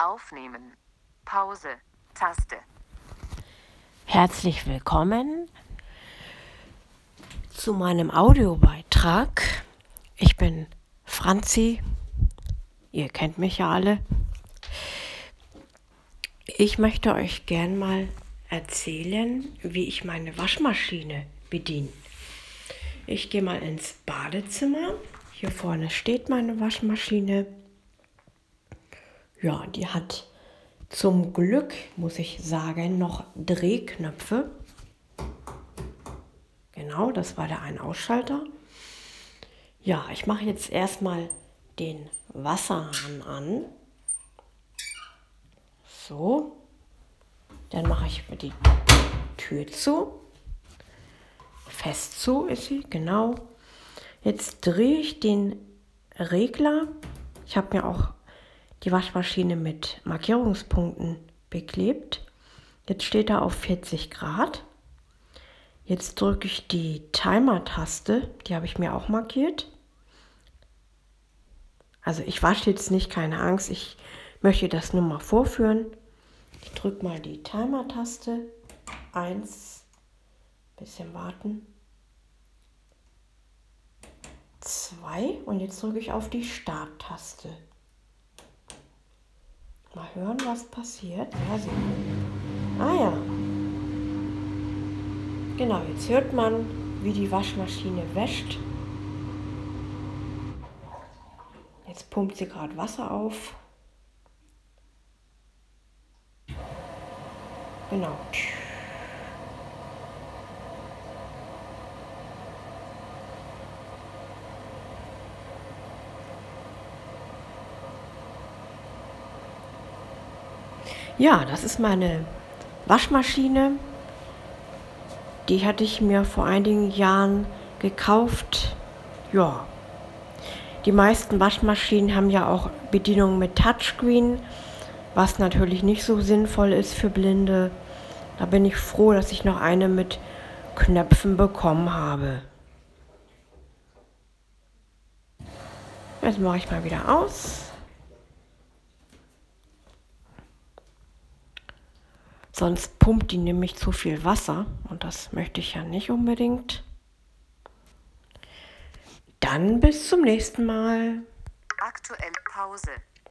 Aufnehmen. Pause. Taste. Herzlich willkommen zu meinem Audiobeitrag. Ich bin Franzi. Ihr kennt mich ja alle. Ich möchte euch gern mal erzählen, wie ich meine Waschmaschine bediene. Ich gehe mal ins Badezimmer. Hier vorne steht meine Waschmaschine. Ja, die hat zum Glück, muss ich sagen, noch Drehknöpfe. Genau, das war der Ein-Ausschalter. Ja, ich mache jetzt erstmal den Wasserhahn an. So. Dann mache ich die Tür zu. Fest zu ist sie, genau. Jetzt drehe ich den Regler. Ich habe mir auch die Waschmaschine mit Markierungspunkten beklebt. Jetzt steht er auf 40 Grad. Jetzt drücke ich die Timer-Taste, die habe ich mir auch markiert. Also ich wasche jetzt nicht, keine Angst, ich möchte das nur mal vorführen. Ich drücke mal die Timer-Taste. Eins, bisschen warten. Zwei und jetzt drücke ich auf die Start-Taste. Mal hören, was passiert. Ja. Ah ja. Genau, jetzt hört man, wie die Waschmaschine wäscht. Jetzt pumpt sie gerade Wasser auf. Genau. Ja, das ist meine Waschmaschine. Die hatte ich mir vor einigen Jahren gekauft. Ja. Die meisten Waschmaschinen haben ja auch Bedienung mit Touchscreen, was natürlich nicht so sinnvoll ist für Blinde. Da bin ich froh, dass ich noch eine mit Knöpfen bekommen habe. Jetzt mache ich mal wieder aus. Sonst pumpt die nämlich zu viel Wasser und das möchte ich ja nicht unbedingt. Dann bis zum nächsten Mal. Aktuell Pause.